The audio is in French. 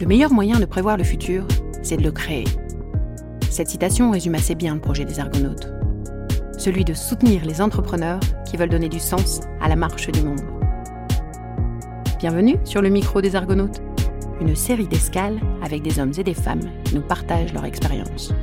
Le meilleur moyen de prévoir le futur, c'est de le créer. Cette citation résume assez bien le projet des Argonautes. Celui de soutenir les entrepreneurs qui veulent donner du sens à la marche du monde. Bienvenue sur le micro des Argonautes, une série d'escales avec des hommes et des femmes qui nous partagent leur expérience.